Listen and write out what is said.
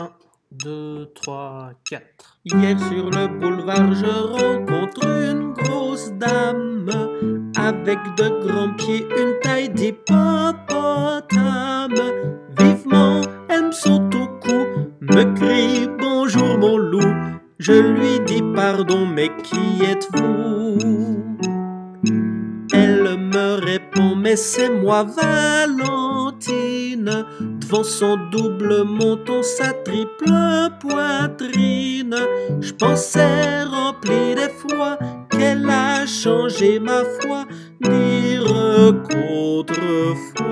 1, 2, 3, 4. Hier sur le boulevard, je rencontre une grosse dame avec de grands pieds, une taille d'hippopotame. Vivement, elle me saute au cou, me crie bonjour mon loup. Je lui dis pardon, mais qui êtes-vous? Elle me répond, mais c'est moi Valentine. Devant son double menton, sa triple poitrine. Je pensais rempli d'effroi qu'elle a changé ma foi, dire qu'autrefois.